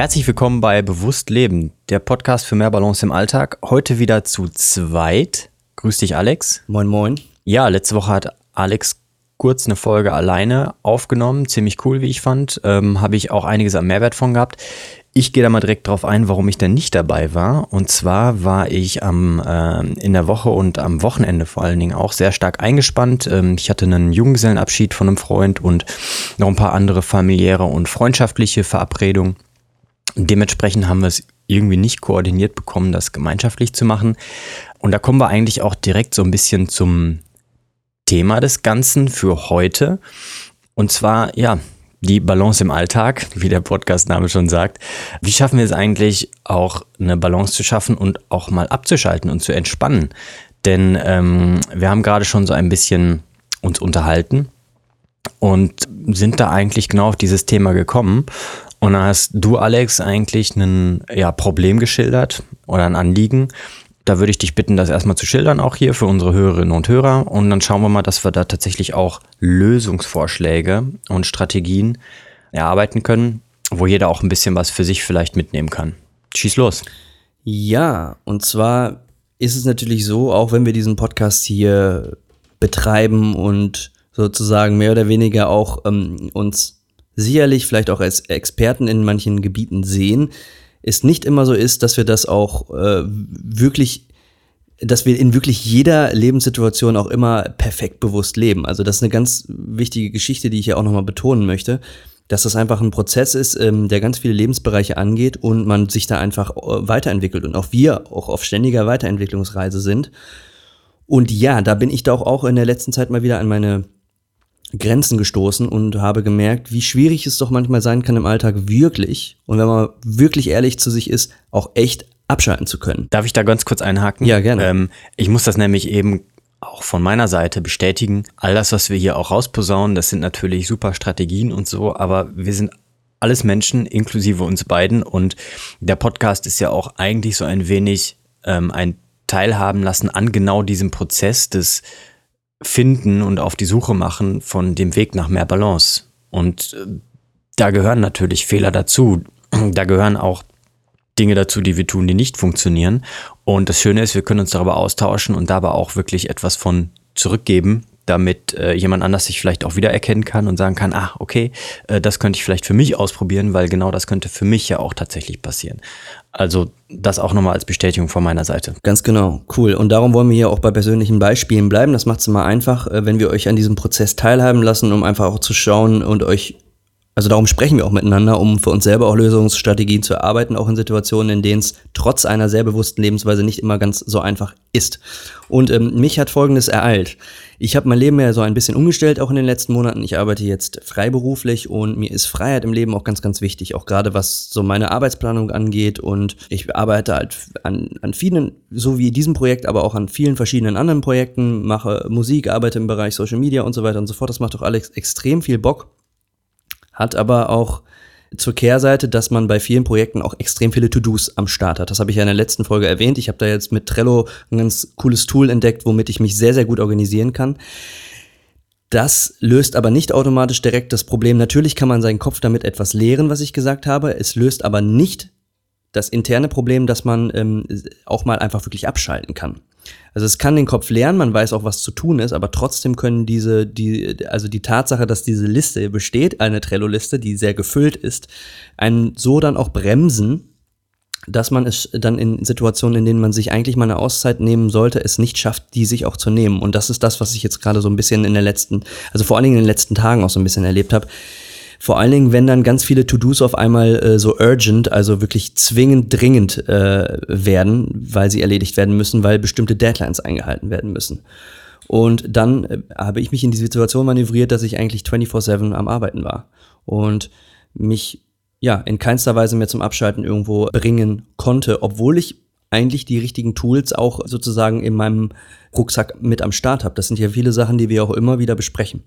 Herzlich willkommen bei Bewusst Leben, der Podcast für mehr Balance im Alltag. Heute wieder zu zweit. Grüß dich, Alex. Moin, moin. Ja, letzte Woche hat Alex kurz eine Folge alleine aufgenommen. Ziemlich cool, wie ich fand. Ähm, Habe ich auch einiges an Mehrwert von gehabt. Ich gehe da mal direkt drauf ein, warum ich denn nicht dabei war. Und zwar war ich am, äh, in der Woche und am Wochenende vor allen Dingen auch sehr stark eingespannt. Ähm, ich hatte einen Junggesellenabschied von einem Freund und noch ein paar andere familiäre und freundschaftliche Verabredungen. Dementsprechend haben wir es irgendwie nicht koordiniert bekommen, das gemeinschaftlich zu machen. Und da kommen wir eigentlich auch direkt so ein bisschen zum Thema des Ganzen für heute. Und zwar, ja, die Balance im Alltag, wie der Podcastname schon sagt. Wie schaffen wir es eigentlich auch eine Balance zu schaffen und auch mal abzuschalten und zu entspannen? Denn ähm, wir haben gerade schon so ein bisschen uns unterhalten und sind da eigentlich genau auf dieses Thema gekommen. Und dann hast du, Alex, eigentlich ein ja, Problem geschildert oder ein Anliegen. Da würde ich dich bitten, das erstmal zu schildern, auch hier für unsere Hörerinnen und Hörer. Und dann schauen wir mal, dass wir da tatsächlich auch Lösungsvorschläge und Strategien erarbeiten können, wo jeder auch ein bisschen was für sich vielleicht mitnehmen kann. Schieß los. Ja, und zwar ist es natürlich so, auch wenn wir diesen Podcast hier betreiben und sozusagen mehr oder weniger auch ähm, uns sicherlich vielleicht auch als Experten in manchen Gebieten sehen, ist nicht immer so ist, dass wir das auch äh, wirklich dass wir in wirklich jeder Lebenssituation auch immer perfekt bewusst leben. Also das ist eine ganz wichtige Geschichte, die ich ja auch nochmal betonen möchte, dass das einfach ein Prozess ist, ähm, der ganz viele Lebensbereiche angeht und man sich da einfach äh, weiterentwickelt und auch wir auch auf ständiger Weiterentwicklungsreise sind. Und ja, da bin ich doch auch in der letzten Zeit mal wieder an meine Grenzen gestoßen und habe gemerkt, wie schwierig es doch manchmal sein kann im Alltag wirklich und wenn man wirklich ehrlich zu sich ist, auch echt abschalten zu können. Darf ich da ganz kurz einhaken? Ja, gerne. Ähm, ich muss das nämlich eben auch von meiner Seite bestätigen. All das, was wir hier auch rausposaunen, das sind natürlich super Strategien und so, aber wir sind alles Menschen, inklusive uns beiden. Und der Podcast ist ja auch eigentlich so ein wenig ähm, ein Teilhaben lassen an genau diesem Prozess des finden und auf die Suche machen von dem Weg nach mehr Balance. Und äh, da gehören natürlich Fehler dazu. Da gehören auch Dinge dazu, die wir tun, die nicht funktionieren. Und das Schöne ist, wir können uns darüber austauschen und dabei auch wirklich etwas von zurückgeben, damit äh, jemand anders sich vielleicht auch wiedererkennen kann und sagen kann, ah, okay, äh, das könnte ich vielleicht für mich ausprobieren, weil genau das könnte für mich ja auch tatsächlich passieren. Also das auch nochmal als Bestätigung von meiner Seite. Ganz genau, cool. Und darum wollen wir hier auch bei persönlichen Beispielen bleiben. Das macht es immer einfach, äh, wenn wir euch an diesem Prozess teilhaben lassen, um einfach auch zu schauen und euch also darum sprechen wir auch miteinander, um für uns selber auch Lösungsstrategien zu erarbeiten, auch in Situationen, in denen es trotz einer sehr bewussten Lebensweise nicht immer ganz so einfach ist. Und ähm, mich hat Folgendes ereilt. Ich habe mein Leben ja so ein bisschen umgestellt, auch in den letzten Monaten. Ich arbeite jetzt freiberuflich und mir ist Freiheit im Leben auch ganz, ganz wichtig. Auch gerade was so meine Arbeitsplanung angeht. Und ich arbeite halt an, an vielen, so wie diesem Projekt, aber auch an vielen verschiedenen anderen Projekten, mache Musik, arbeite im Bereich Social Media und so weiter und so fort. Das macht doch alles extrem viel Bock hat aber auch zur Kehrseite, dass man bei vielen Projekten auch extrem viele To-Dos am Start hat. Das habe ich ja in der letzten Folge erwähnt. Ich habe da jetzt mit Trello ein ganz cooles Tool entdeckt, womit ich mich sehr, sehr gut organisieren kann. Das löst aber nicht automatisch direkt das Problem. Natürlich kann man seinen Kopf damit etwas leeren, was ich gesagt habe. Es löst aber nicht das interne Problem, dass man ähm, auch mal einfach wirklich abschalten kann. Also es kann den Kopf lernen, man weiß auch, was zu tun ist, aber trotzdem können diese, die, also die Tatsache, dass diese Liste besteht, eine Trello-Liste, die sehr gefüllt ist, einen so dann auch bremsen, dass man es dann in Situationen, in denen man sich eigentlich mal eine Auszeit nehmen sollte, es nicht schafft, die sich auch zu nehmen. Und das ist das, was ich jetzt gerade so ein bisschen in der letzten, also vor allen Dingen in den letzten Tagen auch so ein bisschen erlebt habe vor allen Dingen, wenn dann ganz viele To-Dos auf einmal äh, so urgent, also wirklich zwingend dringend äh, werden, weil sie erledigt werden müssen, weil bestimmte Deadlines eingehalten werden müssen. Und dann äh, habe ich mich in die Situation manövriert, dass ich eigentlich 24-7 am Arbeiten war. Und mich ja, in keinster Weise mehr zum Abschalten irgendwo bringen konnte, obwohl ich eigentlich die richtigen Tools auch sozusagen in meinem Rucksack mit am Start habe. Das sind ja viele Sachen, die wir auch immer wieder besprechen.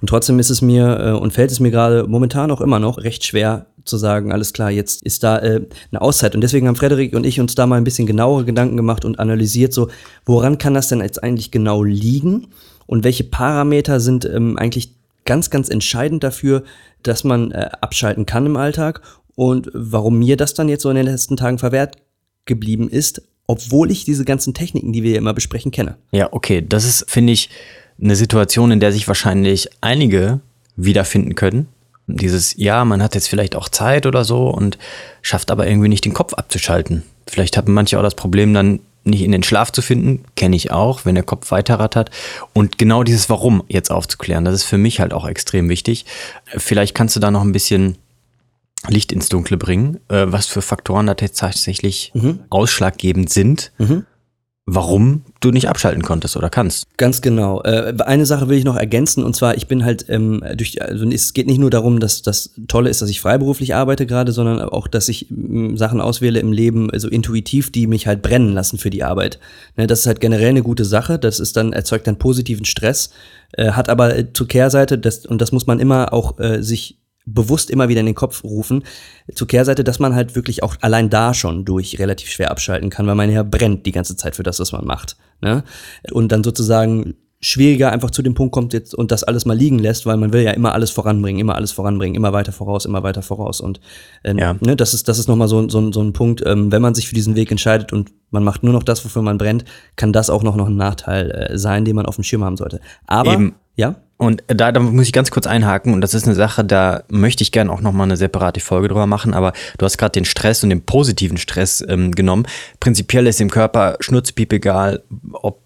Und trotzdem ist es mir äh, und fällt es mir gerade momentan auch immer noch recht schwer zu sagen, alles klar, jetzt ist da äh, eine Auszeit. Und deswegen haben Frederik und ich uns da mal ein bisschen genauere Gedanken gemacht und analysiert, so, woran kann das denn jetzt eigentlich genau liegen? Und welche Parameter sind ähm, eigentlich ganz, ganz entscheidend dafür, dass man äh, abschalten kann im Alltag und warum mir das dann jetzt so in den letzten Tagen verwehrt geblieben ist, obwohl ich diese ganzen Techniken, die wir ja immer besprechen, kenne. Ja, okay, das ist, finde ich, eine Situation, in der sich wahrscheinlich einige wiederfinden können. Dieses, ja, man hat jetzt vielleicht auch Zeit oder so und schafft aber irgendwie nicht den Kopf abzuschalten. Vielleicht haben manche auch das Problem, dann nicht in den Schlaf zu finden, kenne ich auch, wenn der Kopf weiterrattert. Und genau dieses Warum jetzt aufzuklären, das ist für mich halt auch extrem wichtig. Vielleicht kannst du da noch ein bisschen Licht ins Dunkle bringen, äh, was für Faktoren da tatsächlich mhm. ausschlaggebend sind, mhm. warum du nicht abschalten konntest oder kannst. Ganz genau. Äh, eine Sache will ich noch ergänzen und zwar, ich bin halt ähm, durch, also es geht nicht nur darum, dass das Tolle ist, dass ich freiberuflich arbeite gerade, sondern auch, dass ich ähm, Sachen auswähle im Leben, so also intuitiv, die mich halt brennen lassen für die Arbeit. Ne, das ist halt generell eine gute Sache. Das ist dann erzeugt dann positiven Stress, äh, hat aber äh, zur Kehrseite, das, und das muss man immer auch äh, sich bewusst immer wieder in den Kopf rufen. Zur Kehrseite, dass man halt wirklich auch allein da schon durch relativ schwer abschalten kann, weil man ja brennt die ganze Zeit für das, was man macht. Ne? Und dann sozusagen schwieriger einfach zu dem Punkt kommt jetzt und das alles mal liegen lässt, weil man will ja immer alles voranbringen, immer alles voranbringen, immer weiter voraus, immer weiter voraus. Und ähm, ja. ne, das ist, das ist nochmal so, so, so ein Punkt, ähm, wenn man sich für diesen Weg entscheidet und man macht nur noch das, wofür man brennt, kann das auch noch, noch ein Nachteil äh, sein, den man auf dem Schirm haben sollte. Aber Eben. ja. Und da, da muss ich ganz kurz einhaken und das ist eine Sache, da möchte ich gerne auch nochmal eine separate Folge drüber machen, aber du hast gerade den Stress und den positiven Stress ähm, genommen. Prinzipiell ist dem Körper schnurzpiep egal, ob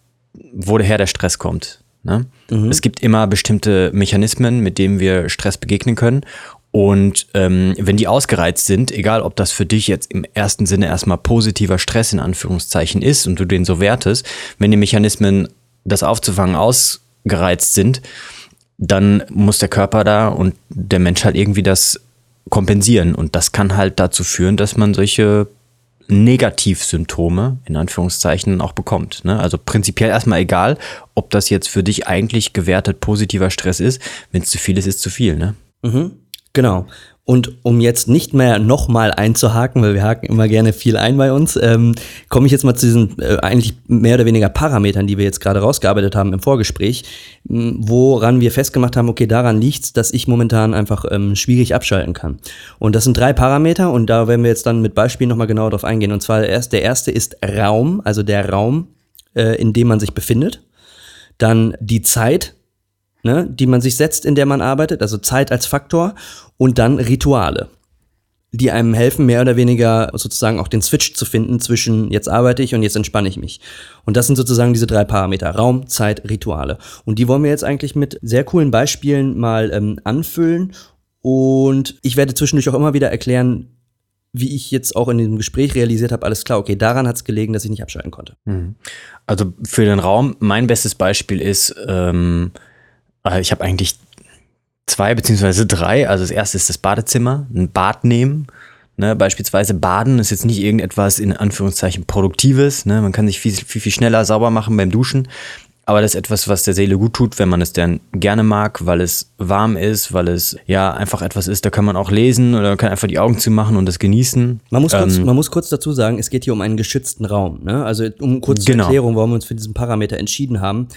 woher der Stress kommt. Ne? Mhm. Es gibt immer bestimmte Mechanismen, mit denen wir Stress begegnen können. Und ähm, wenn die ausgereizt sind, egal ob das für dich jetzt im ersten Sinne erstmal positiver Stress in Anführungszeichen ist und du den so wertest, wenn die Mechanismen, das aufzufangen, ausgereizt sind, dann muss der Körper da und der Mensch halt irgendwie das kompensieren. Und das kann halt dazu führen, dass man solche Negativsymptome in Anführungszeichen auch bekommt. Ne? Also prinzipiell erstmal egal, ob das jetzt für dich eigentlich gewertet positiver Stress ist. Wenn es zu viel ist, ist zu viel. Ne? Mhm, genau. Und um jetzt nicht mehr nochmal einzuhaken, weil wir haken immer gerne viel ein bei uns, ähm, komme ich jetzt mal zu diesen äh, eigentlich mehr oder weniger Parametern, die wir jetzt gerade rausgearbeitet haben im Vorgespräch, woran wir festgemacht haben, okay, daran liegt's, dass ich momentan einfach ähm, schwierig abschalten kann. Und das sind drei Parameter und da werden wir jetzt dann mit Beispielen nochmal genauer drauf eingehen. Und zwar erst, der erste ist Raum, also der Raum, äh, in dem man sich befindet. Dann die Zeit, ne, die man sich setzt, in der man arbeitet, also Zeit als Faktor und dann Rituale, die einem helfen, mehr oder weniger sozusagen auch den Switch zu finden zwischen jetzt arbeite ich und jetzt entspanne ich mich. Und das sind sozusagen diese drei Parameter, Raum, Zeit, Rituale. Und die wollen wir jetzt eigentlich mit sehr coolen Beispielen mal ähm, anfüllen. Und ich werde zwischendurch auch immer wieder erklären, wie ich jetzt auch in dem Gespräch realisiert habe, alles klar, okay, daran hat es gelegen, dass ich nicht abschalten konnte. Mhm. Also für den Raum, mein bestes Beispiel ist, ähm, äh, ich habe eigentlich zwei beziehungsweise drei. Also das erste ist das Badezimmer, ein Bad nehmen. Ne, beispielsweise Baden ist jetzt nicht irgendetwas in Anführungszeichen Produktives. Ne? Man kann sich viel, viel, viel schneller sauber machen beim Duschen. Aber das ist etwas, was der Seele gut tut, wenn man es dann gerne mag, weil es warm ist, weil es ja einfach etwas ist, da kann man auch lesen oder kann einfach die Augen zumachen und das genießen. Man muss, kurz, ähm, man muss kurz dazu sagen, es geht hier um einen geschützten Raum. Ne? Also um kurz genau. zur Erklärung, warum wir uns für diesen Parameter entschieden haben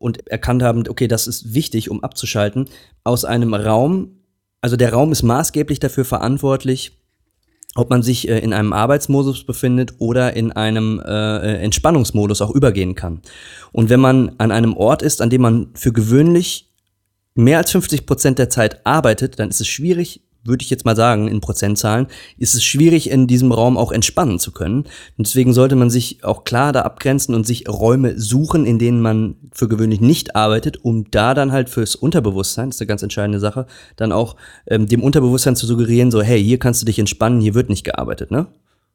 und erkannt haben, okay, das ist wichtig, um abzuschalten, aus einem Raum, also der Raum ist maßgeblich dafür verantwortlich, ob man sich äh, in einem Arbeitsmodus befindet oder in einem äh, Entspannungsmodus auch übergehen kann. Und wenn man an einem Ort ist, an dem man für gewöhnlich mehr als 50 Prozent der Zeit arbeitet, dann ist es schwierig, würde ich jetzt mal sagen, in Prozentzahlen, ist es schwierig, in diesem Raum auch entspannen zu können. Und deswegen sollte man sich auch klar da abgrenzen und sich Räume suchen, in denen man für gewöhnlich nicht arbeitet, um da dann halt fürs Unterbewusstsein, das ist eine ganz entscheidende Sache, dann auch ähm, dem Unterbewusstsein zu suggerieren, so, hey, hier kannst du dich entspannen, hier wird nicht gearbeitet, ne?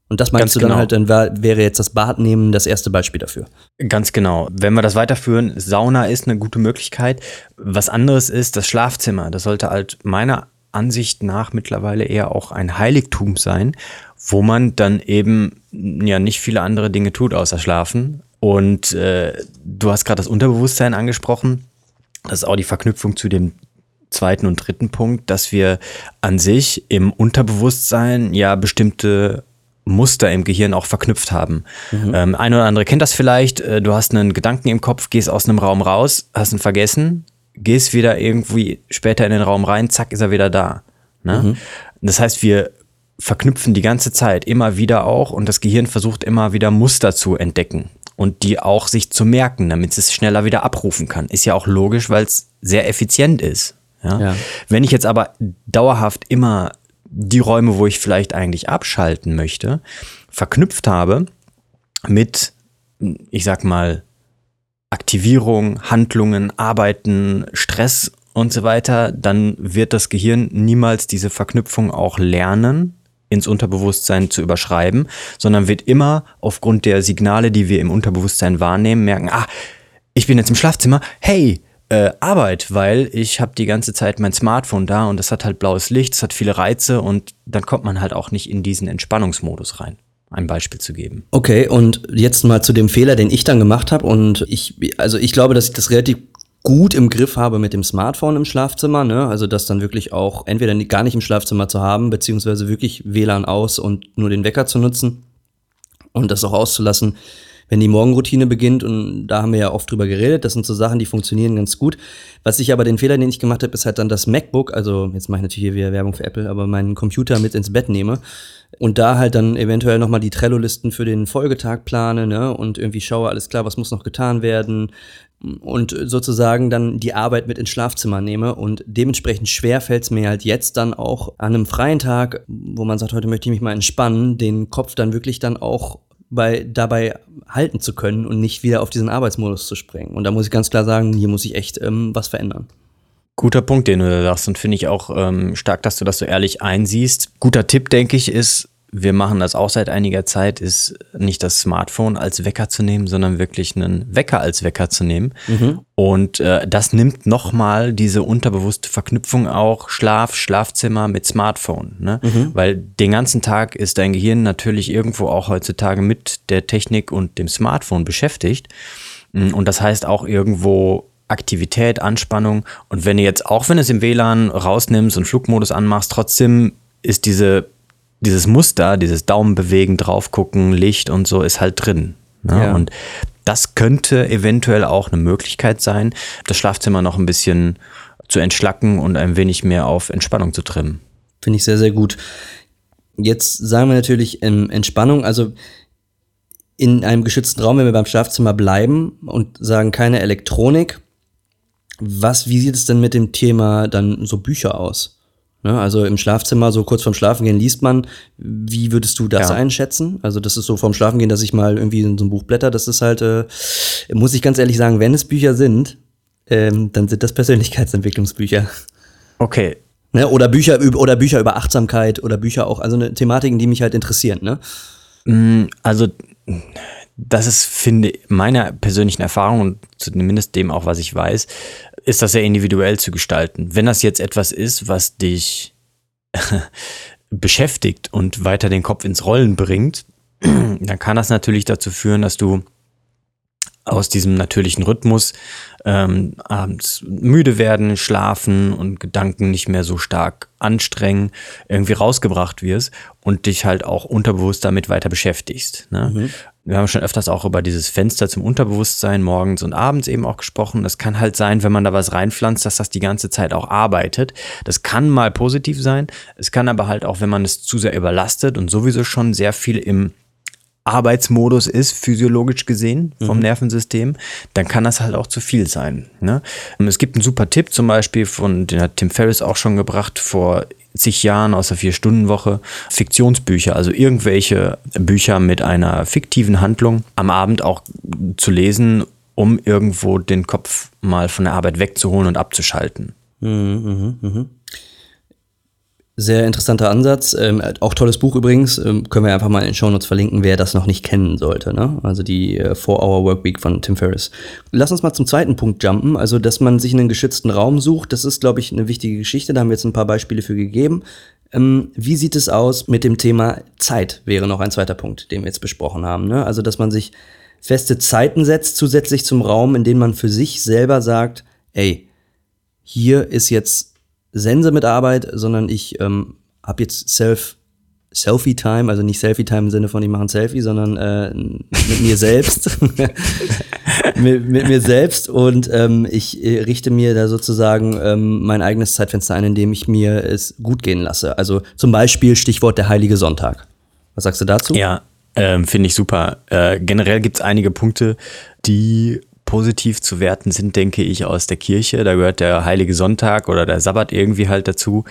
Und das meinst Ganz du dann genau. halt, dann wär, wäre jetzt das Bad nehmen das erste Beispiel dafür. Ganz genau. Wenn wir das weiterführen, Sauna ist eine gute Möglichkeit. Was anderes ist das Schlafzimmer. Das sollte halt meiner Ansicht nach mittlerweile eher auch ein Heiligtum sein, wo man dann eben ja nicht viele andere Dinge tut außer schlafen. Und äh, du hast gerade das Unterbewusstsein angesprochen. Das ist auch die Verknüpfung zu dem zweiten und dritten Punkt, dass wir an sich im Unterbewusstsein ja bestimmte Muster im Gehirn auch verknüpft haben. Mhm. Ähm, ein oder andere kennt das vielleicht. Äh, du hast einen Gedanken im Kopf, gehst aus einem Raum raus, hast ihn vergessen, gehst wieder irgendwie später in den Raum rein, zack, ist er wieder da. Ne? Mhm. Das heißt, wir verknüpfen die ganze Zeit immer wieder auch und das Gehirn versucht immer wieder Muster zu entdecken und die auch sich zu merken, damit es schneller wieder abrufen kann. Ist ja auch logisch, weil es sehr effizient ist. Ja? ja? Wenn ich jetzt aber dauerhaft immer die Räume, wo ich vielleicht eigentlich abschalten möchte, verknüpft habe mit, ich sag mal, Aktivierung, Handlungen, Arbeiten, Stress und so weiter, dann wird das Gehirn niemals diese Verknüpfung auch lernen, ins Unterbewusstsein zu überschreiben, sondern wird immer aufgrund der Signale, die wir im Unterbewusstsein wahrnehmen, merken, ah, ich bin jetzt im Schlafzimmer, hey, äh, Arbeit, weil ich habe die ganze Zeit mein Smartphone da und das hat halt blaues Licht, es hat viele Reize und dann kommt man halt auch nicht in diesen Entspannungsmodus rein. Ein Beispiel zu geben. Okay, und jetzt mal zu dem Fehler, den ich dann gemacht habe. Und ich, also ich glaube, dass ich das relativ gut im Griff habe mit dem Smartphone im Schlafzimmer, ne? Also das dann wirklich auch entweder gar nicht im Schlafzimmer zu haben, beziehungsweise wirklich WLAN aus und nur den Wecker zu nutzen und das auch auszulassen, wenn die Morgenroutine beginnt. Und da haben wir ja oft drüber geredet. Das sind so Sachen, die funktionieren ganz gut. Was ich aber den Fehler, den ich gemacht habe, ist halt dann das MacBook, also jetzt mache ich natürlich hier wieder Werbung für Apple, aber meinen Computer mit ins Bett nehme und da halt dann eventuell nochmal die Trello-Listen für den Folgetag plane, ne, und irgendwie schaue, alles klar, was muss noch getan werden, und sozusagen dann die Arbeit mit ins Schlafzimmer nehme. Und dementsprechend schwer fällt es mir halt jetzt dann auch an einem freien Tag, wo man sagt, heute möchte ich mich mal entspannen, den Kopf dann wirklich dann auch bei, dabei halten zu können und nicht wieder auf diesen Arbeitsmodus zu springen. Und da muss ich ganz klar sagen, hier muss ich echt ähm, was verändern. Guter Punkt, den du da sagst und finde ich auch ähm, stark, dass du das so ehrlich einsiehst. Guter Tipp, denke ich, ist, wir machen das auch seit einiger Zeit, ist nicht das Smartphone als Wecker zu nehmen, sondern wirklich einen Wecker als Wecker zu nehmen. Mhm. Und äh, das nimmt nochmal diese unterbewusste Verknüpfung auch Schlaf, Schlafzimmer mit Smartphone. Ne? Mhm. Weil den ganzen Tag ist dein Gehirn natürlich irgendwo auch heutzutage mit der Technik und dem Smartphone beschäftigt. Und das heißt auch irgendwo Aktivität, Anspannung. Und wenn du jetzt, auch wenn du es im WLAN rausnimmst und Flugmodus anmachst, trotzdem ist diese dieses Muster, dieses Daumenbewegen, draufgucken, Licht und so ist halt drin. Ne? Ja. Und das könnte eventuell auch eine Möglichkeit sein, das Schlafzimmer noch ein bisschen zu entschlacken und ein wenig mehr auf Entspannung zu trimmen. Finde ich sehr, sehr gut. Jetzt sagen wir natürlich ähm, Entspannung, also in einem geschützten Raum, wenn wir beim Schlafzimmer bleiben und sagen keine Elektronik. Was, wie sieht es denn mit dem Thema dann so Bücher aus? Ne? Also im Schlafzimmer, so kurz vorm Schlafengehen liest man. Wie würdest du das ja. einschätzen? Also das ist so vorm Schlafengehen, dass ich mal irgendwie in so ein Buch blätter. Das ist halt, äh, muss ich ganz ehrlich sagen, wenn es Bücher sind, ähm, dann sind das Persönlichkeitsentwicklungsbücher. Okay. Ne? Oder Bücher oder Bücher über Achtsamkeit oder Bücher auch, also eine Thematiken, die mich halt interessieren. Ne? Mm, also das ist, finde meiner persönlichen Erfahrung und zumindest dem auch, was ich weiß, ist das sehr individuell zu gestalten. Wenn das jetzt etwas ist, was dich beschäftigt und weiter den Kopf ins Rollen bringt, dann kann das natürlich dazu führen, dass du aus diesem natürlichen Rhythmus ähm, abends müde werden, schlafen und Gedanken nicht mehr so stark anstrengen, irgendwie rausgebracht wirst und dich halt auch unterbewusst damit weiter beschäftigst. Ne? Mhm. Wir haben schon öfters auch über dieses Fenster zum Unterbewusstsein morgens und abends eben auch gesprochen. Das kann halt sein, wenn man da was reinpflanzt, dass das die ganze Zeit auch arbeitet. Das kann mal positiv sein. Es kann aber halt auch, wenn man es zu sehr überlastet und sowieso schon sehr viel im Arbeitsmodus ist, physiologisch gesehen vom mhm. Nervensystem, dann kann das halt auch zu viel sein. Ne? Es gibt einen super Tipp zum Beispiel von, den hat Tim Ferriss auch schon gebracht vor zig Jahren aus der Vier-Stunden-Woche, Fiktionsbücher, also irgendwelche Bücher mit einer fiktiven Handlung am Abend auch zu lesen, um irgendwo den Kopf mal von der Arbeit wegzuholen und abzuschalten. Mhm, mh, mh. Sehr interessanter Ansatz. Ähm, auch tolles Buch übrigens. Ähm, können wir einfach mal in den Shownotes verlinken, wer das noch nicht kennen sollte. Ne? Also die äh, 4-Hour Workweek von Tim Ferriss. Lass uns mal zum zweiten Punkt jumpen. Also, dass man sich einen geschützten Raum sucht, das ist, glaube ich, eine wichtige Geschichte. Da haben wir jetzt ein paar Beispiele für gegeben. Ähm, wie sieht es aus mit dem Thema Zeit? Wäre noch ein zweiter Punkt, den wir jetzt besprochen haben. Ne? Also, dass man sich feste Zeiten setzt, zusätzlich zum Raum, in dem man für sich selber sagt, ey, hier ist jetzt Sense mit Arbeit, sondern ich ähm, habe jetzt Self Selfie-Time, also nicht Selfie-Time im Sinne von ich mache ein Selfie, sondern äh, mit mir selbst. mit, mit, mir selbst und ähm, ich äh, richte mir da sozusagen ähm, mein eigenes Zeitfenster ein, indem ich mir es gut gehen lasse. Also zum Beispiel Stichwort der Heilige Sonntag. Was sagst du dazu? Ja, ähm, finde ich super. Äh, generell gibt es einige Punkte, die positiv zu werten sind, denke ich, aus der Kirche. Da gehört der Heilige Sonntag oder der Sabbat irgendwie halt dazu.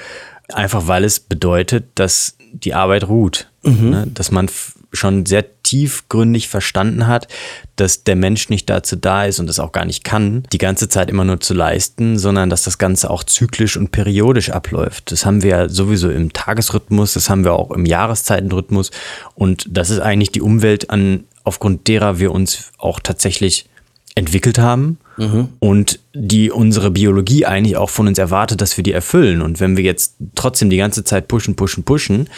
Einfach weil es bedeutet, dass die Arbeit ruht. Mhm. Ne? Dass man schon sehr tiefgründig verstanden hat, dass der Mensch nicht dazu da ist und das auch gar nicht kann, die ganze Zeit immer nur zu leisten, sondern dass das Ganze auch zyklisch und periodisch abläuft. Das haben wir ja sowieso im Tagesrhythmus, das haben wir auch im Jahreszeitenrhythmus und das ist eigentlich die Umwelt, an, aufgrund derer wir uns auch tatsächlich entwickelt haben mhm. und die unsere Biologie eigentlich auch von uns erwartet, dass wir die erfüllen. Und wenn wir jetzt trotzdem die ganze Zeit pushen, pushen, pushen,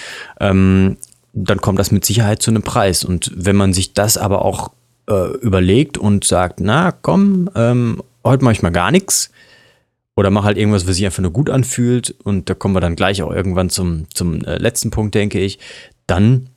ähm, dann kommt das mit Sicherheit zu einem Preis. Und wenn man sich das aber auch äh, überlegt und sagt, na komm, ähm, heute mache ich mal gar nichts oder mach halt irgendwas, was sich einfach nur gut anfühlt und da kommen wir dann gleich auch irgendwann zum, zum äh, letzten Punkt, denke ich, dann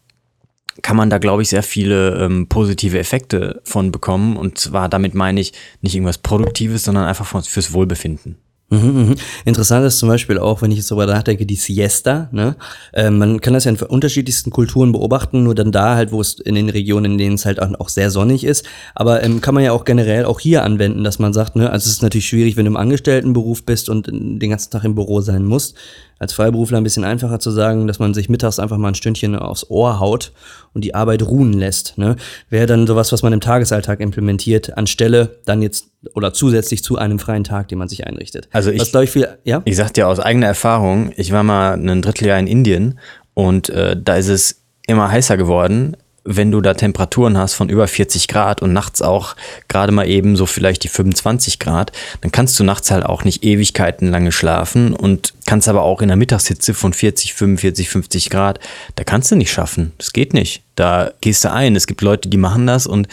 kann man da, glaube ich, sehr viele ähm, positive Effekte von bekommen. Und zwar damit meine ich nicht irgendwas Produktives, sondern einfach fürs Wohlbefinden. Mhm, mhm. Interessant ist zum Beispiel auch, wenn ich jetzt darüber nachdenke, die Siesta. Ne? Äh, man kann das ja in unterschiedlichsten Kulturen beobachten, nur dann da halt, wo es in den Regionen, in denen es halt auch, sehr sonnig ist. Aber ähm, kann man ja auch generell auch hier anwenden, dass man sagt, ne, also es ist natürlich schwierig, wenn du im Angestelltenberuf bist und den ganzen Tag im Büro sein musst als Freiberufler ein bisschen einfacher zu sagen, dass man sich mittags einfach mal ein Stündchen aufs Ohr haut und die Arbeit ruhen lässt. Ne? Wäre dann sowas, was man im Tagesalltag implementiert, anstelle dann jetzt oder zusätzlich zu einem freien Tag, den man sich einrichtet. Also ich, was, ich, viel, ja? ich sag dir aus eigener Erfahrung, ich war mal ein Dritteljahr in Indien und äh, da ist es immer heißer geworden wenn du da Temperaturen hast von über 40 Grad und nachts auch gerade mal eben so vielleicht die 25 Grad, dann kannst du nachts halt auch nicht Ewigkeiten lange schlafen und kannst aber auch in der Mittagshitze von 40, 45, 50 Grad, da kannst du nicht schaffen. Das geht nicht. Da gehst du ein. Es gibt Leute, die machen das und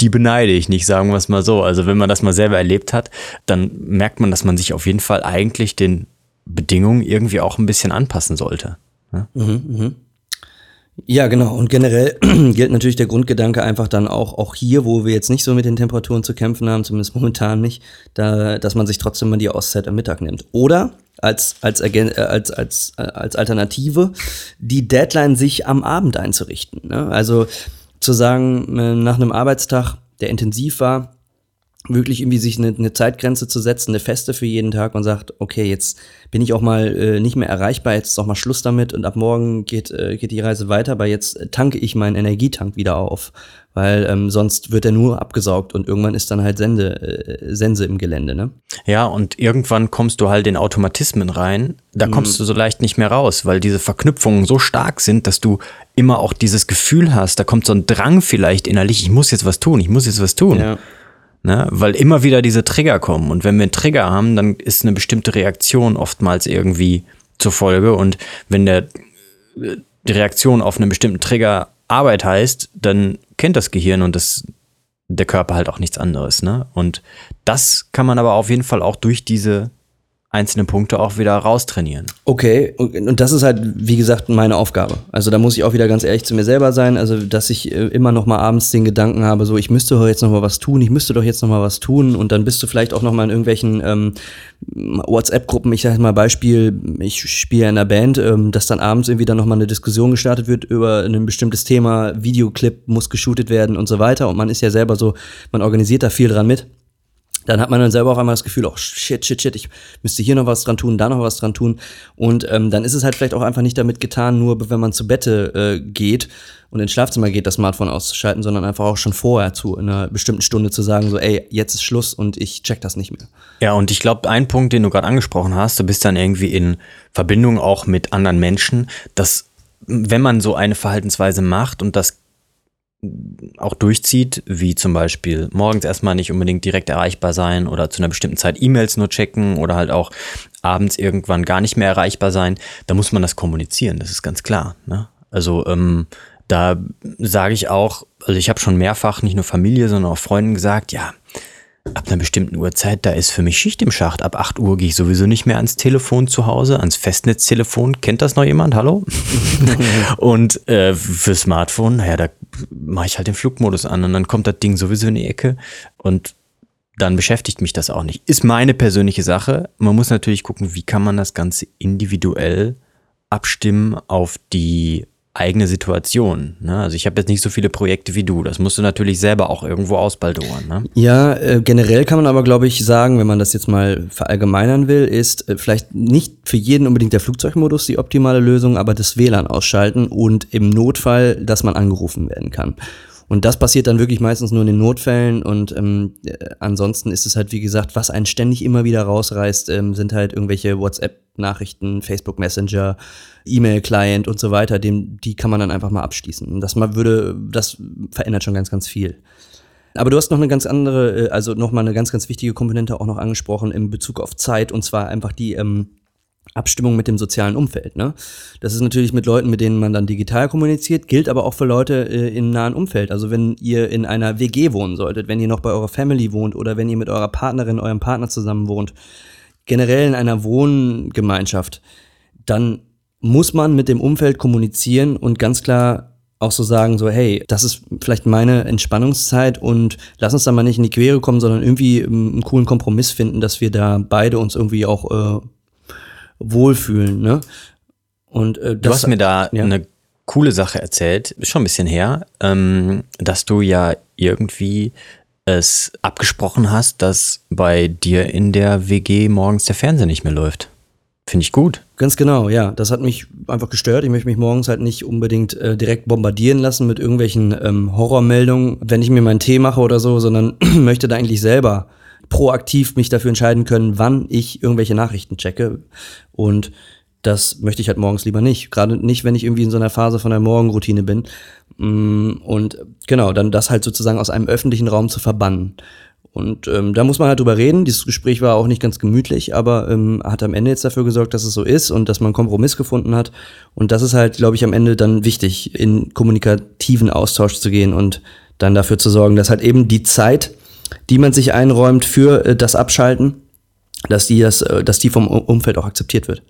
die beneide ich nicht, sagen wir es mal so. Also wenn man das mal selber erlebt hat, dann merkt man, dass man sich auf jeden Fall eigentlich den Bedingungen irgendwie auch ein bisschen anpassen sollte. Ja? Mhm, mh. Ja, genau. Und generell gilt natürlich der Grundgedanke einfach dann auch, auch hier, wo wir jetzt nicht so mit den Temperaturen zu kämpfen haben, zumindest momentan nicht, da, dass man sich trotzdem mal die Auszeit am Mittag nimmt. Oder als, als, äh, als, als, äh, als Alternative die Deadline sich am Abend einzurichten. Ne? Also zu sagen, äh, nach einem Arbeitstag, der intensiv war, wirklich irgendwie sich eine, eine Zeitgrenze zu setzen, eine feste für jeden Tag und sagt, okay, jetzt bin ich auch mal äh, nicht mehr erreichbar, jetzt ist auch mal Schluss damit und ab morgen geht, äh, geht die Reise weiter, aber jetzt tanke ich meinen Energietank wieder auf, weil ähm, sonst wird er nur abgesaugt und irgendwann ist dann halt Sende, äh, Sense im Gelände, ne? Ja, und irgendwann kommst du halt in Automatismen rein, da kommst mhm. du so leicht nicht mehr raus, weil diese Verknüpfungen so stark sind, dass du immer auch dieses Gefühl hast, da kommt so ein Drang vielleicht innerlich, ich muss jetzt was tun, ich muss jetzt was tun. Ja. Ne? Weil immer wieder diese Trigger kommen. Und wenn wir einen Trigger haben, dann ist eine bestimmte Reaktion oftmals irgendwie zur Folge. Und wenn der, die Reaktion auf einen bestimmten Trigger Arbeit heißt, dann kennt das Gehirn und das, der Körper halt auch nichts anderes. Ne? Und das kann man aber auf jeden Fall auch durch diese einzelne Punkte auch wieder raustrainieren. Okay, und das ist halt, wie gesagt, meine Aufgabe. Also da muss ich auch wieder ganz ehrlich zu mir selber sein, also dass ich äh, immer noch mal abends den Gedanken habe, so ich müsste doch jetzt noch mal was tun, ich müsste doch jetzt noch mal was tun und dann bist du vielleicht auch noch mal in irgendwelchen ähm, WhatsApp-Gruppen, ich sage mal Beispiel, ich spiele in einer Band, ähm, dass dann abends irgendwie dann noch mal eine Diskussion gestartet wird über ein bestimmtes Thema, Videoclip muss geshootet werden und so weiter und man ist ja selber so, man organisiert da viel dran mit dann hat man dann selber auf einmal das Gefühl, oh shit, shit, shit, ich müsste hier noch was dran tun, da noch was dran tun. Und ähm, dann ist es halt vielleicht auch einfach nicht damit getan, nur wenn man zu Bette äh, geht und ins Schlafzimmer geht, das Smartphone auszuschalten, sondern einfach auch schon vorher zu einer bestimmten Stunde zu sagen, so, ey, jetzt ist Schluss und ich check das nicht mehr. Ja, und ich glaube, ein Punkt, den du gerade angesprochen hast, du bist dann irgendwie in Verbindung auch mit anderen Menschen, dass wenn man so eine Verhaltensweise macht und das auch durchzieht, wie zum Beispiel morgens erstmal nicht unbedingt direkt erreichbar sein oder zu einer bestimmten Zeit E-Mails nur checken oder halt auch abends irgendwann gar nicht mehr erreichbar sein, da muss man das kommunizieren, das ist ganz klar. Ne? Also ähm, da sage ich auch, also ich habe schon mehrfach nicht nur Familie, sondern auch Freunden gesagt, ja, ab einer bestimmten Uhrzeit, da ist für mich Schicht im Schacht. Ab 8 Uhr gehe ich sowieso nicht mehr ans Telefon zu Hause, ans Festnetztelefon. Kennt das noch jemand? Hallo? und äh, für Smartphone, naja, da mache ich halt den Flugmodus an und dann kommt das Ding sowieso in die Ecke und dann beschäftigt mich das auch nicht. Ist meine persönliche Sache. Man muss natürlich gucken, wie kann man das Ganze individuell abstimmen auf die eigene Situation. Ne? Also ich habe jetzt nicht so viele Projekte wie du. Das musst du natürlich selber auch irgendwo ausbaldowern. Ne? Ja, äh, generell kann man aber, glaube ich, sagen, wenn man das jetzt mal verallgemeinern will, ist äh, vielleicht nicht für jeden unbedingt der Flugzeugmodus die optimale Lösung, aber das WLAN ausschalten und im Notfall, dass man angerufen werden kann. Und das passiert dann wirklich meistens nur in den Notfällen und ähm, äh, ansonsten ist es halt, wie gesagt, was einen ständig immer wieder rausreißt, ähm, sind halt irgendwelche WhatsApp-Nachrichten, Facebook Messenger, E-Mail-Client und so weiter, dem, die kann man dann einfach mal abschließen. Das mal würde, das verändert schon ganz, ganz viel. Aber du hast noch eine ganz andere, äh, also nochmal eine ganz, ganz wichtige Komponente auch noch angesprochen in Bezug auf Zeit und zwar einfach die, ähm, Abstimmung mit dem sozialen Umfeld. Ne? Das ist natürlich mit Leuten, mit denen man dann digital kommuniziert, gilt aber auch für Leute äh, im nahen Umfeld. Also wenn ihr in einer WG wohnen solltet, wenn ihr noch bei eurer Family wohnt oder wenn ihr mit eurer Partnerin, eurem Partner zusammen wohnt, generell in einer Wohngemeinschaft, dann muss man mit dem Umfeld kommunizieren und ganz klar auch so sagen, so, hey, das ist vielleicht meine Entspannungszeit und lass uns da mal nicht in die Quere kommen, sondern irgendwie ähm, einen coolen Kompromiss finden, dass wir da beide uns irgendwie auch äh, wohlfühlen. Ne? Und äh, du hast mir da ja. eine coole Sache erzählt, ist schon ein bisschen her, ähm, dass du ja irgendwie es abgesprochen hast, dass bei dir in der WG morgens der Fernseher nicht mehr läuft. Finde ich gut. Ganz genau, ja. Das hat mich einfach gestört. Ich möchte mich morgens halt nicht unbedingt äh, direkt bombardieren lassen mit irgendwelchen ähm, Horrormeldungen, wenn ich mir meinen Tee mache oder so, sondern möchte da eigentlich selber proaktiv mich dafür entscheiden können, wann ich irgendwelche Nachrichten checke. Und das möchte ich halt morgens lieber nicht. Gerade nicht, wenn ich irgendwie in so einer Phase von der Morgenroutine bin. Mm, und genau, dann das halt sozusagen aus einem öffentlichen Raum zu verbannen. Und ähm, da muss man halt drüber reden. Dieses Gespräch war auch nicht ganz gemütlich, aber ähm, hat am Ende jetzt dafür gesorgt, dass es so ist und dass man einen Kompromiss gefunden hat. Und das ist halt, glaube ich, am Ende dann wichtig, in kommunikativen Austausch zu gehen und dann dafür zu sorgen, dass halt eben die Zeit, die man sich einräumt für äh, das Abschalten, dass die, das, äh, dass die vom Umfeld auch akzeptiert wird.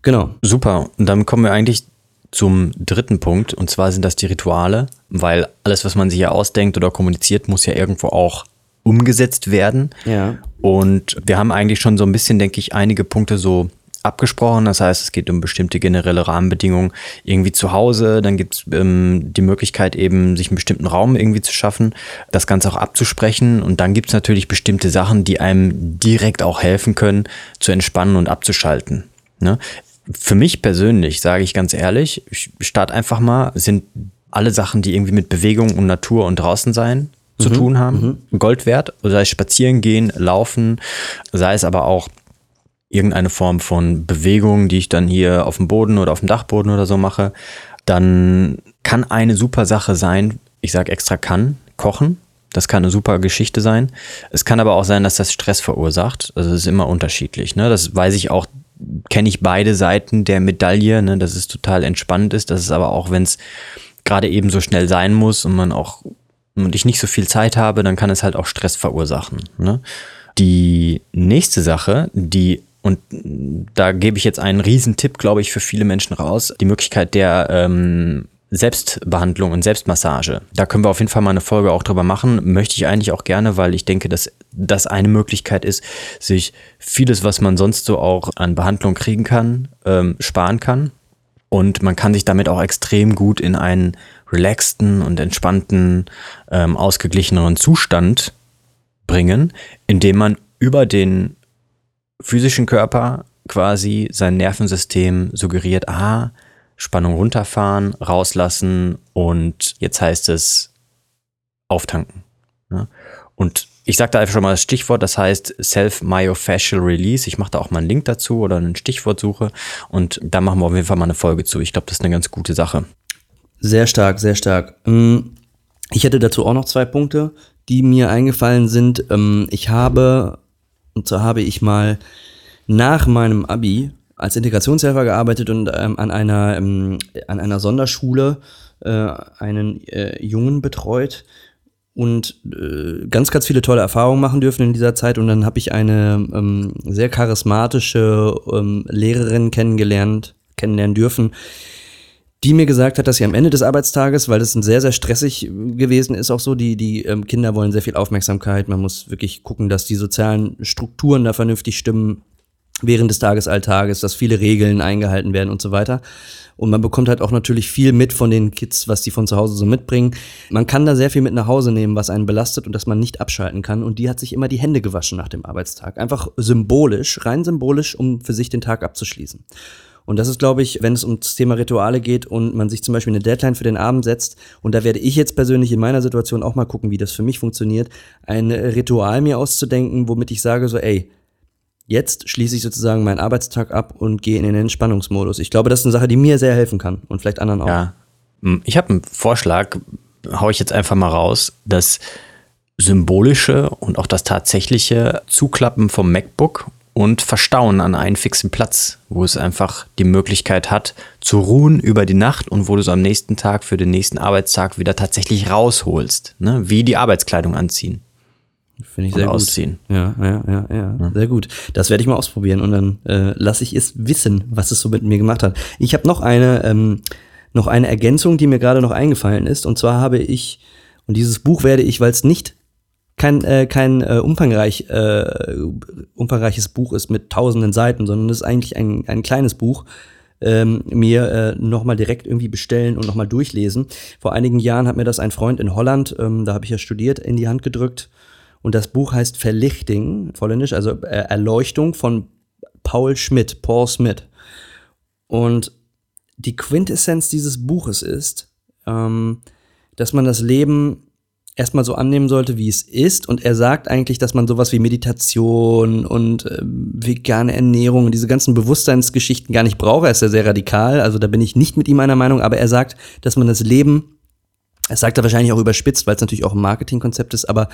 Genau. Super. Und dann kommen wir eigentlich zum dritten Punkt, und zwar sind das die Rituale, weil alles, was man sich ja ausdenkt oder kommuniziert, muss ja irgendwo auch umgesetzt werden. Ja. Und wir haben eigentlich schon so ein bisschen, denke ich, einige Punkte so abgesprochen. Das heißt, es geht um bestimmte generelle Rahmenbedingungen irgendwie zu Hause. Dann gibt es ähm, die Möglichkeit eben, sich einen bestimmten Raum irgendwie zu schaffen, das Ganze auch abzusprechen. Und dann gibt es natürlich bestimmte Sachen, die einem direkt auch helfen können, zu entspannen und abzuschalten. Ne? Für mich persönlich, sage ich ganz ehrlich, ich starte einfach mal, sind alle Sachen, die irgendwie mit Bewegung und Natur und draußen sein zu mhm, tun haben, mhm. Gold wert. Sei es spazieren gehen, laufen, sei es aber auch irgendeine Form von Bewegung, die ich dann hier auf dem Boden oder auf dem Dachboden oder so mache, dann kann eine super Sache sein, ich sage extra kann, kochen. Das kann eine super Geschichte sein. Es kann aber auch sein, dass das Stress verursacht. Also es ist immer unterschiedlich. Ne? Das weiß ich auch, kenne ich beide Seiten der Medaille, ne? dass es total entspannt ist. Das ist aber auch, wenn es gerade eben so schnell sein muss und man auch und ich nicht so viel Zeit habe, dann kann es halt auch Stress verursachen. Ne? Die nächste Sache, die und da gebe ich jetzt einen Riesentipp, glaube ich, für viele Menschen raus. Die Möglichkeit der ähm, Selbstbehandlung und Selbstmassage. Da können wir auf jeden Fall mal eine Folge auch drüber machen. Möchte ich eigentlich auch gerne, weil ich denke, dass das eine Möglichkeit ist, sich vieles, was man sonst so auch an Behandlung kriegen kann, ähm, sparen kann. Und man kann sich damit auch extrem gut in einen relaxten und entspannten, ähm, ausgeglicheneren Zustand bringen, indem man über den physischen Körper quasi sein Nervensystem suggeriert, ah, Spannung runterfahren, rauslassen und jetzt heißt es auftanken. Ja? Und ich sage da einfach schon mal das Stichwort, das heißt Self-Myofascial Release. Ich mache da auch mal einen Link dazu oder eine Stichwortsuche und da machen wir auf jeden Fall mal eine Folge zu. Ich glaube, das ist eine ganz gute Sache. Sehr stark, sehr stark. Mm, ich hätte dazu auch noch zwei Punkte, die mir eingefallen sind. Ähm, ich habe, und zwar habe ich mal nach meinem Abi als Integrationshelfer gearbeitet und ähm, an einer ähm, an einer Sonderschule äh, einen äh, Jungen betreut und äh, ganz, ganz viele tolle Erfahrungen machen dürfen in dieser Zeit. Und dann habe ich eine ähm, sehr charismatische ähm, Lehrerin kennengelernt, kennenlernen dürfen, die mir gesagt hat, dass sie am Ende des Arbeitstages, weil das ein sehr, sehr stressig gewesen ist, auch so, die, die ähm, Kinder wollen sehr viel Aufmerksamkeit. Man muss wirklich gucken, dass die sozialen Strukturen da vernünftig stimmen während des Tagesalltages, dass viele Regeln eingehalten werden und so weiter. Und man bekommt halt auch natürlich viel mit von den Kids, was die von zu Hause so mitbringen. Man kann da sehr viel mit nach Hause nehmen, was einen belastet und das man nicht abschalten kann. Und die hat sich immer die Hände gewaschen nach dem Arbeitstag. Einfach symbolisch, rein symbolisch, um für sich den Tag abzuschließen. Und das ist, glaube ich, wenn es um das Thema Rituale geht und man sich zum Beispiel eine Deadline für den Abend setzt, und da werde ich jetzt persönlich in meiner Situation auch mal gucken, wie das für mich funktioniert, ein Ritual mir auszudenken, womit ich sage so, ey, Jetzt schließe ich sozusagen meinen Arbeitstag ab und gehe in den Entspannungsmodus. Ich glaube, das ist eine Sache, die mir sehr helfen kann und vielleicht anderen auch. Ja. Hm, ich habe einen Vorschlag, hau ich jetzt einfach mal raus, das symbolische und auch das tatsächliche Zuklappen vom MacBook und Verstauen an einen fixen Platz, wo es einfach die Möglichkeit hat, zu ruhen über die Nacht und wo du es am nächsten Tag für den nächsten Arbeitstag wieder tatsächlich rausholst. Ne? Wie die Arbeitskleidung anziehen. Finde ich sehr gut. Ausziehen. Ja, ja, ja, ja, ja, sehr gut. Das werde ich mal ausprobieren und dann äh, lasse ich es wissen, was es so mit mir gemacht hat. Ich habe noch eine, ähm, noch eine Ergänzung, die mir gerade noch eingefallen ist. Und zwar habe ich, und dieses Buch werde ich, weil es nicht kein, äh, kein äh, umfangreich, äh, umfangreiches Buch ist mit tausenden Seiten, sondern es ist eigentlich ein, ein kleines Buch, ähm, mir äh, nochmal direkt irgendwie bestellen und nochmal durchlesen. Vor einigen Jahren hat mir das ein Freund in Holland, ähm, da habe ich ja studiert, in die Hand gedrückt und das Buch heißt Verlichting, Holländisch, also äh, Erleuchtung von Paul Schmidt, Paul Schmidt. Und die Quintessenz dieses Buches ist, ähm, dass man das Leben erstmal so annehmen sollte, wie es ist. Und er sagt eigentlich, dass man sowas wie Meditation und äh, vegane Ernährung und diese ganzen Bewusstseinsgeschichten gar nicht braucht. Er ist ja sehr radikal, also da bin ich nicht mit ihm einer Meinung, aber er sagt, dass man das Leben, das sagt er wahrscheinlich auch überspitzt, weil es natürlich auch ein Marketingkonzept ist, aber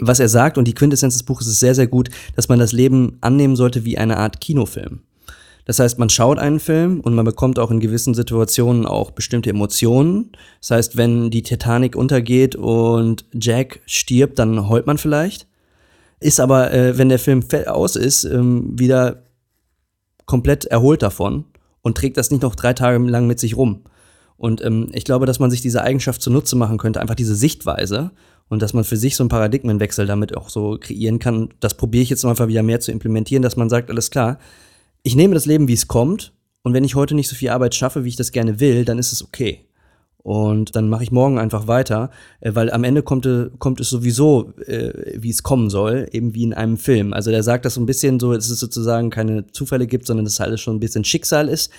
was er sagt, und die Quintessenz des Buches ist sehr, sehr gut, dass man das Leben annehmen sollte wie eine Art Kinofilm. Das heißt, man schaut einen Film und man bekommt auch in gewissen Situationen auch bestimmte Emotionen. Das heißt, wenn die Titanic untergeht und Jack stirbt, dann heult man vielleicht. Ist aber, äh, wenn der Film aus ist, ähm, wieder komplett erholt davon und trägt das nicht noch drei Tage lang mit sich rum. Und ähm, ich glaube, dass man sich diese Eigenschaft zunutze machen könnte, einfach diese Sichtweise und dass man für sich so einen Paradigmenwechsel damit auch so kreieren kann. Das probiere ich jetzt einfach wieder mehr zu implementieren, dass man sagt, alles klar, ich nehme das Leben, wie es kommt und wenn ich heute nicht so viel Arbeit schaffe, wie ich das gerne will, dann ist es okay. Und dann mache ich morgen einfach weiter, äh, weil am Ende kommt, äh, kommt es sowieso, äh, wie es kommen soll, eben wie in einem Film. Also der sagt das so ein bisschen so, dass es sozusagen keine Zufälle gibt, sondern dass es alles schon ein bisschen Schicksal ist.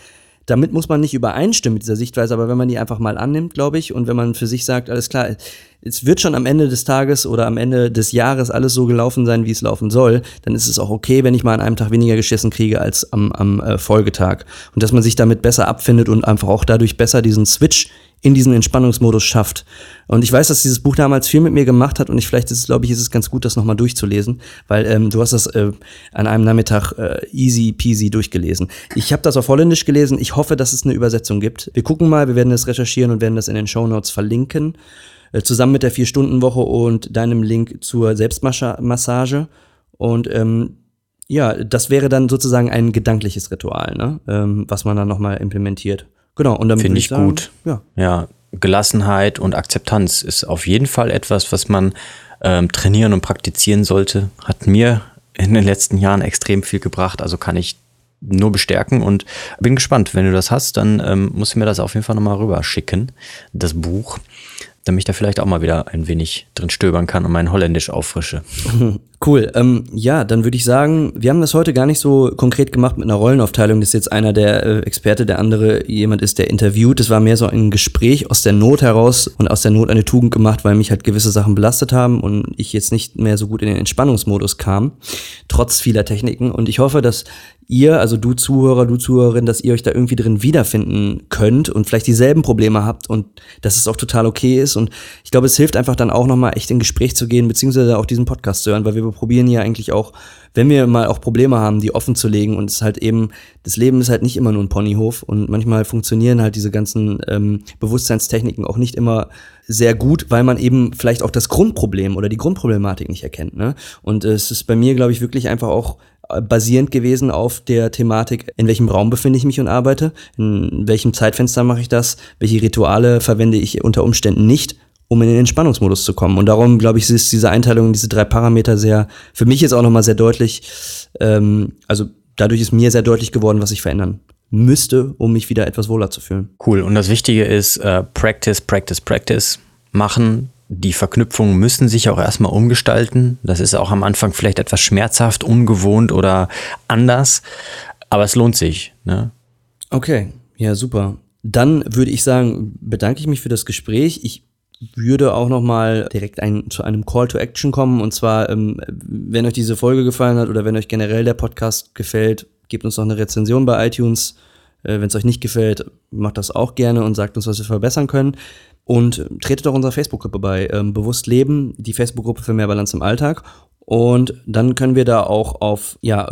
Damit muss man nicht übereinstimmen mit dieser Sichtweise, aber wenn man die einfach mal annimmt, glaube ich, und wenn man für sich sagt, alles klar, es wird schon am Ende des Tages oder am Ende des Jahres alles so gelaufen sein, wie es laufen soll, dann ist es auch okay, wenn ich mal an einem Tag weniger geschissen kriege als am, am äh, Folgetag. Und dass man sich damit besser abfindet und einfach auch dadurch besser diesen Switch in diesen Entspannungsmodus schafft. Und ich weiß, dass dieses Buch damals viel mit mir gemacht hat und ich vielleicht ist es, glaube ich, ist es ganz gut, das nochmal durchzulesen, weil ähm, du hast das äh, an einem Nachmittag äh, easy peasy durchgelesen. Ich habe das auf Holländisch gelesen. Ich hoffe, dass es eine Übersetzung gibt. Wir gucken mal, wir werden das recherchieren und werden das in den Show Notes verlinken. Äh, zusammen mit der Vier-Stunden-Woche und deinem Link zur Selbstmassage. Und ähm, ja, das wäre dann sozusagen ein gedankliches Ritual, ne? ähm, was man dann nochmal implementiert. Genau, und dann finde ich, ich sagen, gut. Ja. ja, Gelassenheit und Akzeptanz ist auf jeden Fall etwas, was man ähm, trainieren und praktizieren sollte. Hat mir in den letzten Jahren extrem viel gebracht, also kann ich nur bestärken und bin gespannt. Wenn du das hast, dann ähm, musst du mir das auf jeden Fall nochmal rüber schicken, das Buch. Damit ich da vielleicht auch mal wieder ein wenig drin stöbern kann und mein Holländisch auffrische. Cool. Ähm, ja, dann würde ich sagen, wir haben das heute gar nicht so konkret gemacht mit einer Rollenaufteilung, dass jetzt einer der äh, Experte, der andere jemand ist, der interviewt. Es war mehr so ein Gespräch aus der Not heraus und aus der Not eine Tugend gemacht, weil mich halt gewisse Sachen belastet haben und ich jetzt nicht mehr so gut in den Entspannungsmodus kam, trotz vieler Techniken. Und ich hoffe, dass ihr, also du Zuhörer, du Zuhörerin, dass ihr euch da irgendwie drin wiederfinden könnt und vielleicht dieselben Probleme habt und dass es auch total okay ist. Und ich glaube, es hilft einfach dann auch nochmal echt in Gespräch zu gehen, beziehungsweise auch diesen Podcast zu hören, weil wir probieren ja eigentlich auch, wenn wir mal auch Probleme haben, die offen zu legen und es ist halt eben, das Leben ist halt nicht immer nur ein Ponyhof und manchmal funktionieren halt diese ganzen ähm, Bewusstseinstechniken auch nicht immer sehr gut, weil man eben vielleicht auch das Grundproblem oder die Grundproblematik nicht erkennt. Ne? Und äh, es ist bei mir, glaube ich, wirklich einfach auch basierend gewesen auf der Thematik, in welchem Raum befinde ich mich und arbeite, in welchem Zeitfenster mache ich das, welche Rituale verwende ich unter Umständen nicht, um in den Entspannungsmodus zu kommen. Und darum, glaube ich, ist diese Einteilung in diese drei Parameter sehr, für mich jetzt auch nochmal sehr deutlich, ähm, also dadurch ist mir sehr deutlich geworden, was ich verändern müsste, um mich wieder etwas wohler zu fühlen. Cool. Und das Wichtige ist äh, Practice, Practice, Practice machen, die Verknüpfungen müssen sich auch erstmal umgestalten. Das ist auch am Anfang vielleicht etwas schmerzhaft, ungewohnt oder anders, aber es lohnt sich. Ne? Okay, ja, super. Dann würde ich sagen, bedanke ich mich für das Gespräch. Ich würde auch noch mal direkt ein, zu einem Call to Action kommen. Und zwar, ähm, wenn euch diese Folge gefallen hat oder wenn euch generell der Podcast gefällt, gebt uns noch eine Rezension bei iTunes. Äh, wenn es euch nicht gefällt, macht das auch gerne und sagt uns, was wir verbessern können. Und tretet auch unserer Facebook-Gruppe bei. Ähm, Bewusst Leben, die Facebook-Gruppe für mehr Balance im Alltag. Und dann können wir da auch auf, ja,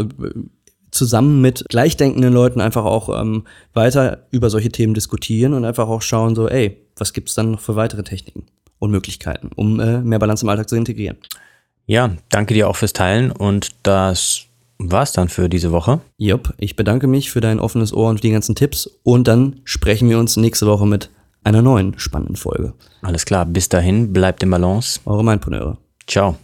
zusammen mit gleichdenkenden Leuten einfach auch ähm, weiter über solche Themen diskutieren und einfach auch schauen, so, ey, was gibt's dann noch für weitere Techniken und Möglichkeiten, um äh, mehr Balance im Alltag zu integrieren. Ja, danke dir auch fürs Teilen und das war's dann für diese Woche. Jupp, ich bedanke mich für dein offenes Ohr und die ganzen Tipps und dann sprechen wir uns nächste Woche mit einer neuen spannenden Folge. Alles klar, bis dahin, bleibt im Balance. Eure Mindpreneure. Ciao.